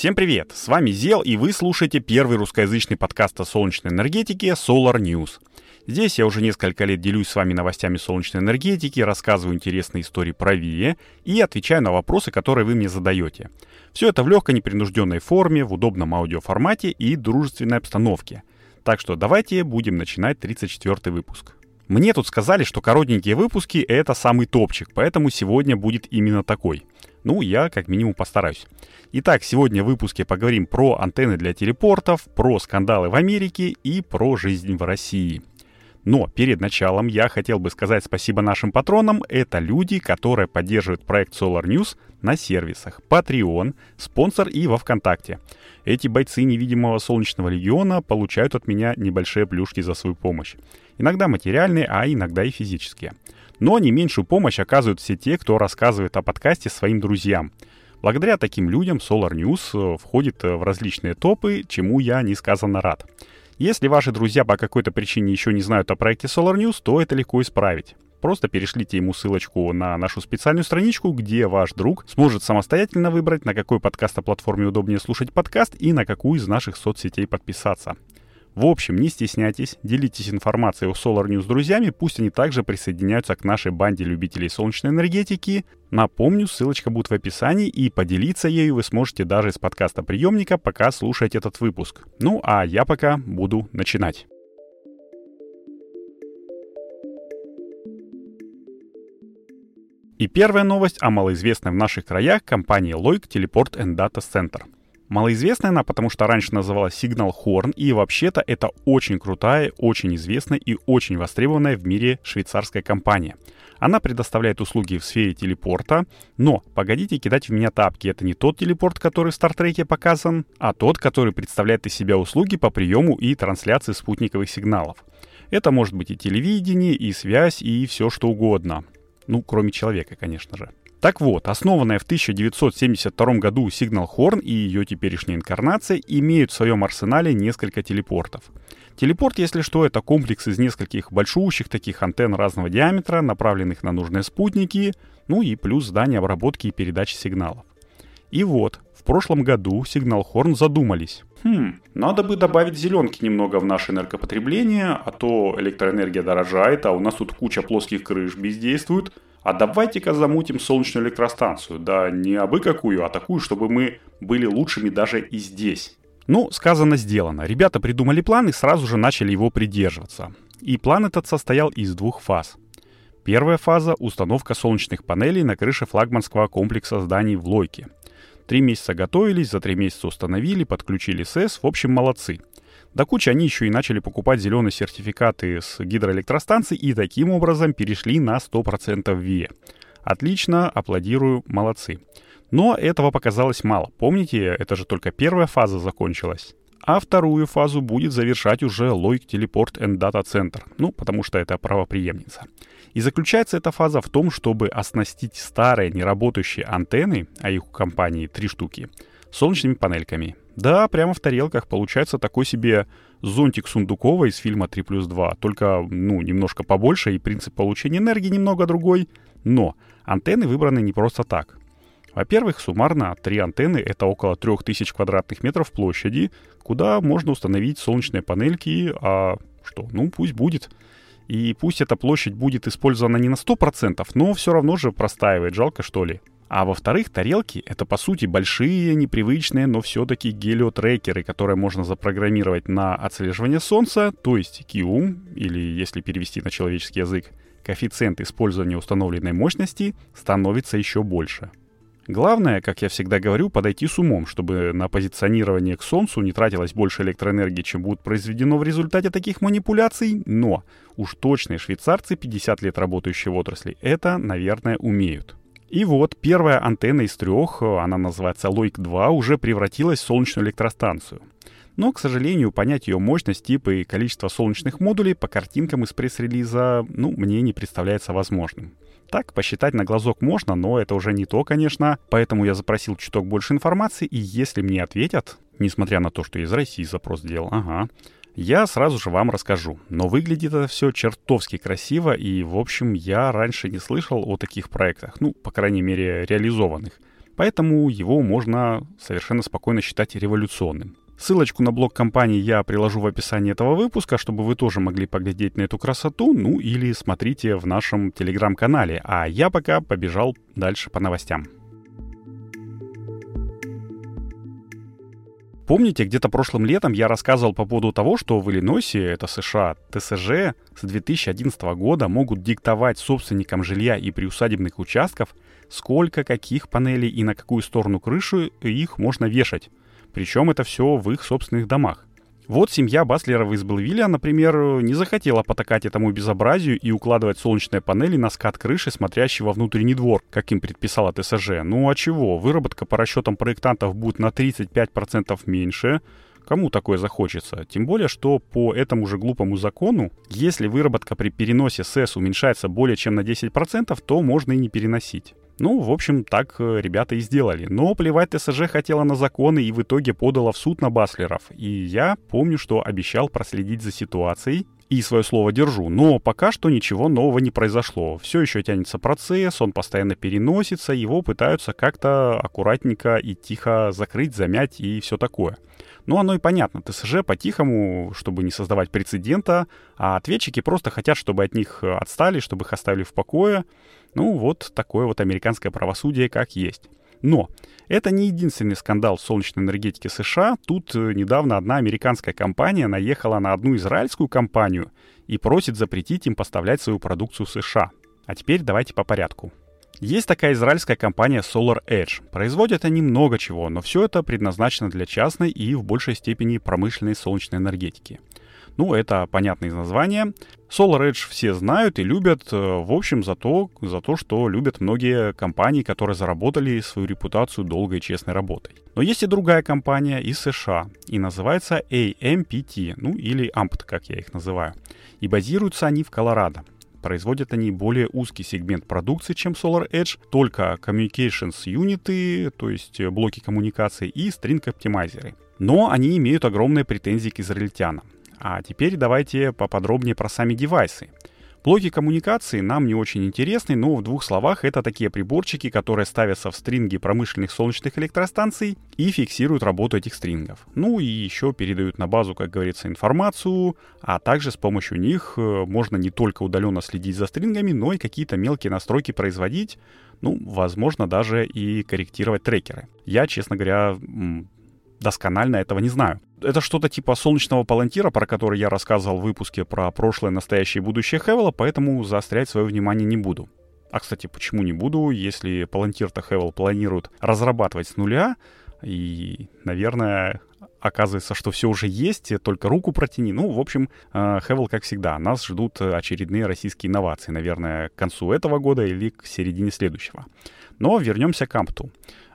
Всем привет! С вами Зел, и вы слушаете первый русскоязычный подкаст о солнечной энергетике Solar News. Здесь я уже несколько лет делюсь с вами новостями солнечной энергетики, рассказываю интересные истории про ВИЭ и отвечаю на вопросы, которые вы мне задаете. Все это в легкой непринужденной форме, в удобном аудиоформате и дружественной обстановке. Так что давайте будем начинать 34 выпуск. Мне тут сказали, что коротенькие выпуски — это самый топчик, поэтому сегодня будет именно такой. Ну, я как минимум постараюсь. Итак, сегодня в выпуске поговорим про антенны для телепортов, про скандалы в Америке и про жизнь в России. Но перед началом я хотел бы сказать спасибо нашим патронам. Это люди, которые поддерживают проект Solar News на сервисах Patreon, спонсор и во ВКонтакте. Эти бойцы невидимого Солнечного Легиона получают от меня небольшие плюшки за свою помощь. Иногда материальные, а иногда и физические. Но не меньшую помощь оказывают все те, кто рассказывает о подкасте своим друзьям. Благодаря таким людям Solar News э, входит э, в различные топы, чему я несказанно рад. Если ваши друзья по какой-то причине еще не знают о проекте Solar News, то это легко исправить. Просто перешлите ему ссылочку на нашу специальную страничку, где ваш друг сможет самостоятельно выбрать, на какой подкаст-платформе удобнее слушать подкаст и на какую из наших соцсетей подписаться. В общем, не стесняйтесь, делитесь информацией о Solar News с друзьями, пусть они также присоединяются к нашей банде любителей солнечной энергетики. Напомню, ссылочка будет в описании, и поделиться ею вы сможете даже из подкаста приемника, пока слушаете этот выпуск. Ну а я пока буду начинать. И первая новость о малоизвестной в наших краях компании Loic Teleport and Data Center – Малоизвестная она, потому что раньше называлась Signal Horn, и вообще-то это очень крутая, очень известная и очень востребованная в мире швейцарская компания. Она предоставляет услуги в сфере телепорта, но погодите кидать в меня тапки, это не тот телепорт, который в Стартреке показан, а тот, который представляет из себя услуги по приему и трансляции спутниковых сигналов. Это может быть и телевидение, и связь, и все что угодно. Ну, кроме человека, конечно же. Так вот, основанная в 1972 году Signal Horn и ее теперешняя инкарнация имеют в своем арсенале несколько телепортов. Телепорт, если что, это комплекс из нескольких большущих таких антенн разного диаметра, направленных на нужные спутники, ну и плюс здание обработки и передачи сигналов. И вот, в прошлом году Signal Horn задумались. Хм, надо бы добавить зеленки немного в наше энергопотребление, а то электроэнергия дорожает, а у нас тут куча плоских крыш бездействует – а давайте-ка замутим солнечную электростанцию. Да не абы какую, а такую, чтобы мы были лучшими даже и здесь. Ну, сказано, сделано. Ребята придумали план и сразу же начали его придерживаться. И план этот состоял из двух фаз. Первая фаза – установка солнечных панелей на крыше флагманского комплекса зданий в Лойке. Три месяца готовились, за три месяца установили, подключили СЭС, в общем, молодцы. До кучи они еще и начали покупать зеленые сертификаты с гидроэлектростанций и таким образом перешли на 100% ВИЭ. Отлично, аплодирую, молодцы. Но этого показалось мало. Помните, это же только первая фаза закончилась. А вторую фазу будет завершать уже Loic Teleport and Data Center, ну, потому что это правоприемница. И заключается эта фаза в том, чтобы оснастить старые неработающие антенны, а их у компании три штуки, солнечными панельками. Да, прямо в тарелках получается такой себе зонтик Сундукова из фильма 3 плюс 2, только, ну, немножко побольше, и принцип получения энергии немного другой. Но антенны выбраны не просто так. Во-первых, суммарно три антенны — это около 3000 квадратных метров площади, куда можно установить солнечные панельки, а что, ну, пусть будет. И пусть эта площадь будет использована не на 100%, но все равно же простаивает, жалко что ли. А во-вторых, тарелки — это, по сути, большие, непривычные, но все-таки гелиотрекеры, которые можно запрограммировать на отслеживание Солнца, то есть QUM, или, если перевести на человеческий язык, коэффициент использования установленной мощности становится еще больше. Главное, как я всегда говорю, подойти с умом, чтобы на позиционирование к Солнцу не тратилось больше электроэнергии, чем будет произведено в результате таких манипуляций, но уж точные швейцарцы, 50 лет работающие в отрасли, это, наверное, умеют. И вот первая антенна из трех, она называется Loic-2, уже превратилась в солнечную электростанцию. Но, к сожалению, понять ее мощность, тип и количество солнечных модулей по картинкам из пресс-релиза, ну, мне не представляется возможным. Так, посчитать на глазок можно, но это уже не то, конечно. Поэтому я запросил чуток больше информации, и если мне ответят, несмотря на то, что я из России запрос сделал, ага, я сразу же вам расскажу. Но выглядит это все чертовски красиво, и, в общем, я раньше не слышал о таких проектах, ну, по крайней мере, реализованных. Поэтому его можно совершенно спокойно считать революционным. Ссылочку на блог компании я приложу в описании этого выпуска, чтобы вы тоже могли поглядеть на эту красоту, ну или смотрите в нашем телеграм-канале. А я пока побежал дальше по новостям. Помните, где-то прошлым летом я рассказывал по поводу того, что в Иллинойсе, это США, ТСЖ с 2011 года могут диктовать собственникам жилья и приусадебных участков, сколько каких панелей и на какую сторону крыши их можно вешать. Причем это все в их собственных домах. Вот семья Баслеров из Белвилля, например, не захотела потакать этому безобразию и укладывать солнечные панели на скат крыши, смотрящий во внутренний двор, как им предписала ТСЖ. Ну а чего? Выработка по расчетам проектантов будет на 35% меньше. Кому такое захочется? Тем более, что по этому же глупому закону, если выработка при переносе СЭС уменьшается более чем на 10%, то можно и не переносить. Ну, в общем, так э, ребята и сделали. Но плевать ТСЖ хотела на законы и в итоге подала в суд на Баслеров. И я помню, что обещал проследить за ситуацией и свое слово держу. Но пока что ничего нового не произошло. Все еще тянется процесс, он постоянно переносится, его пытаются как-то аккуратненько и тихо закрыть, замять и все такое. Ну, оно и понятно. ТСЖ по-тихому, чтобы не создавать прецедента, а ответчики просто хотят, чтобы от них отстали, чтобы их оставили в покое. Ну, вот такое вот американское правосудие как есть. Но это не единственный скандал в солнечной энергетике США. Тут э, недавно одна американская компания наехала на одну израильскую компанию и просит запретить им поставлять свою продукцию в США. А теперь давайте по порядку. Есть такая израильская компания Solar Edge. Производят они много чего, но все это предназначено для частной и в большей степени промышленной солнечной энергетики. Ну, это понятно из названия. Solar Edge все знают и любят, э, в общем, за то, за то, что любят многие компании, которые заработали свою репутацию долгой и честной работой. Но есть и другая компания из США, и называется AMPT, ну или AMPT, как я их называю. И базируются они в Колорадо. Производят они более узкий сегмент продукции, чем Solar Edge, только Communications юниты, то есть блоки коммуникации и String оптимайзеры. Но они имеют огромные претензии к израильтянам. А теперь давайте поподробнее про сами девайсы. Блоки коммуникации нам не очень интересны, но в двух словах это такие приборчики, которые ставятся в стринги промышленных солнечных электростанций и фиксируют работу этих стрингов. Ну и еще передают на базу, как говорится, информацию, а также с помощью них э, можно не только удаленно следить за стрингами, но и какие-то мелкие настройки производить, ну, возможно, даже и корректировать трекеры. Я, честно говоря, досконально этого не знаю. Это что-то типа солнечного палантира, про который я рассказывал в выпуске про прошлое, настоящее и будущее Хевела, поэтому заострять свое внимание не буду. А, кстати, почему не буду, если палантир-то Хевел планирует разрабатывать с нуля, и, наверное, оказывается, что все уже есть, только руку протяни. Ну, в общем, Хевел, как всегда, нас ждут очередные российские инновации, наверное, к концу этого года или к середине следующего. Но вернемся к Ампту.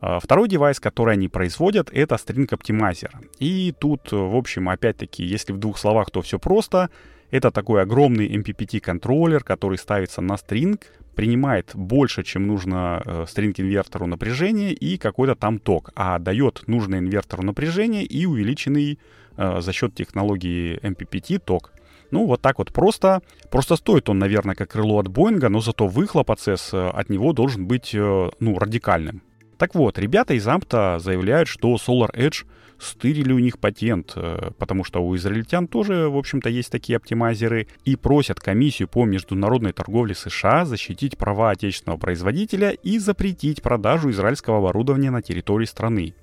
А, второй девайс, который они производят, это String Optimizer. И тут, в общем, опять-таки, если в двух словах, то все просто. Это такой огромный MPPT-контроллер, который ставится на стринг, принимает больше, чем нужно э, стринг-инвертору напряжения и какой-то там ток, а дает нужное инвертору напряжение и увеличенный э, за счет технологии MPPT ток. Ну, вот так вот просто. Просто стоит он, наверное, как крыло от Боинга, но зато выхлоп процесс э, от него должен быть, э, ну, радикальным. Так вот, ребята из Ампта заявляют, что Solar Edge стырили у них патент, э, потому что у израильтян тоже, в общем-то, есть такие оптимайзеры, и просят комиссию по международной торговле США защитить права отечественного производителя и запретить продажу израильского оборудования на территории страны.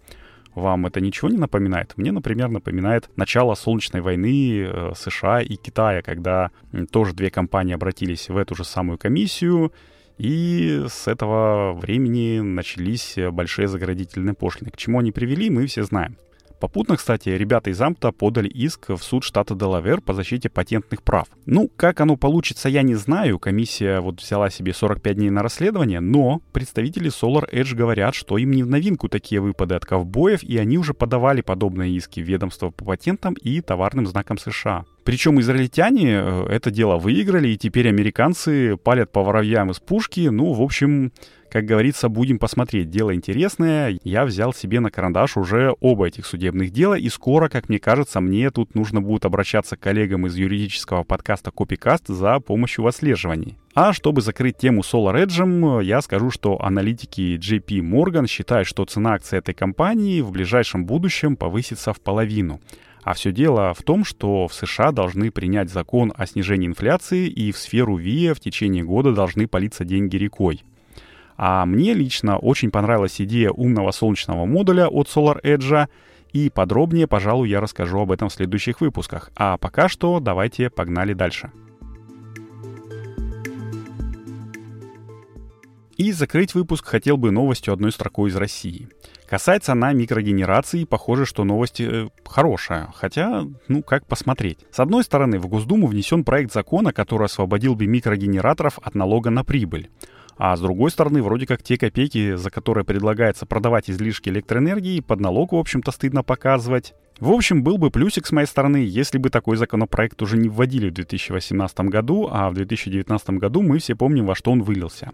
Вам это ничего не напоминает? Мне, например, напоминает начало Солнечной войны э, США и Китая, когда тоже две компании обратились в эту же самую комиссию, и с этого времени начались большие заградительные пошлины. К чему они привели, мы все знаем. Попутно, кстати, ребята из Ампта подали иск в суд штата Делавер по защите патентных прав. Ну, как оно получится, я не знаю. Комиссия вот взяла себе 45 дней на расследование, но представители Solar Edge говорят, что им не в новинку такие выпады от ковбоев, и они уже подавали подобные иски в ведомство по патентам и товарным знакам США. Причем израильтяне э, это дело выиграли, и теперь американцы палят по воробьям из пушки. Ну, в общем, как говорится, будем посмотреть. Дело интересное. Я взял себе на карандаш уже оба этих судебных дела, и скоро, как мне кажется, мне тут нужно будет обращаться к коллегам из юридического подкаста Copycast за помощью в отслеживании. А чтобы закрыть тему Solar Edge, я скажу, что аналитики JP Morgan считают, что цена акций этой компании в ближайшем будущем повысится в половину. А все дело в том, что в США должны принять закон о снижении инфляции, и в сферу ВИА в течение года должны политься деньги рекой. А мне лично очень понравилась идея умного солнечного модуля от Solar Edge, и подробнее, пожалуй, я расскажу об этом в следующих выпусках. А пока что давайте погнали дальше. И закрыть выпуск хотел бы новостью одной строкой из России. Касается она микрогенерации, похоже, что новость э, хорошая, хотя, ну, как посмотреть. С одной стороны, в Госдуму внесен проект закона, который освободил бы микрогенераторов от налога на прибыль. А с другой стороны, вроде как те копейки, за которые предлагается продавать излишки электроэнергии, под налог, в общем-то, стыдно показывать. В общем, был бы плюсик с моей стороны, если бы такой законопроект уже не вводили в 2018 году, а в 2019 году мы все помним, во что он вылился.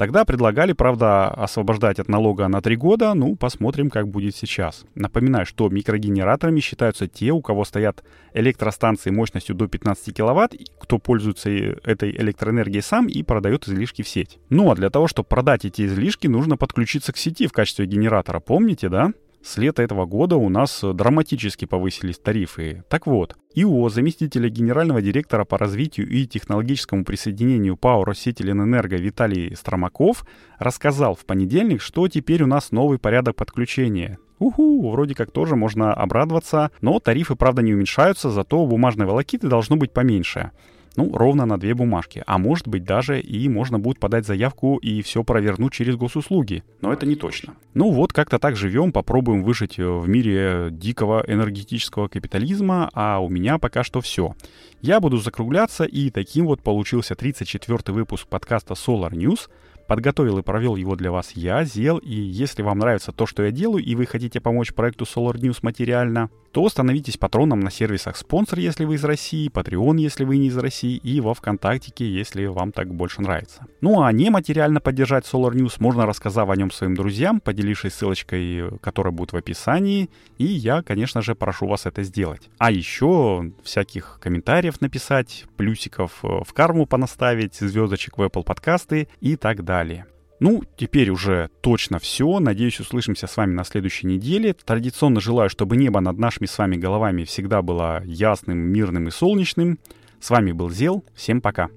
Тогда предлагали, правда, освобождать от налога на 3 года, ну, посмотрим, как будет сейчас. Напоминаю, что микрогенераторами считаются те, у кого стоят электростанции мощностью до 15 киловатт, кто пользуется этой электроэнергией сам и продает излишки в сеть. Ну, а для того, чтобы продать эти излишки, нужно подключиться к сети в качестве генератора, помните, да? С лета этого года у нас драматически повысились тарифы. Так вот, ИО, заместителя генерального директора по развитию и технологическому присоединению ПАО Россетеленэнерго Виталий Стромаков рассказал в понедельник, что теперь у нас новый порядок подключения. Уху, вроде как тоже можно обрадоваться, но тарифы, правда, не уменьшаются, зато бумажной волокиты должно быть поменьше ну, ровно на две бумажки. А может быть даже и можно будет подать заявку и все провернуть через госуслуги. Но это не точно. Ну вот, как-то так живем, попробуем выжить э, в мире дикого энергетического капитализма, а у меня пока что все. Я буду закругляться, и таким вот получился 34 выпуск подкаста Solar News — Подготовил и провел его для вас я, Зел, и если вам нравится то, что я делаю, и вы хотите помочь проекту Solar News материально, то становитесь патроном на сервисах спонсор, если вы из России, Patreon, если вы не из России, и во Вконтактике, если вам так больше нравится. Ну а не материально поддержать Solar News можно, рассказав о нем своим друзьям, поделившись ссылочкой, которая будет в описании, и я, конечно же, прошу вас это сделать. А еще всяких комментариев написать, плюсиков э, в карму понаставить, звездочек в Apple подкасты и так далее далее. Ну, теперь уже точно все. Надеюсь, услышимся с вами на следующей неделе. Традиционно желаю, чтобы небо над нашими с вами головами всегда было ясным, мирным и солнечным. С вами был Зел. Всем пока.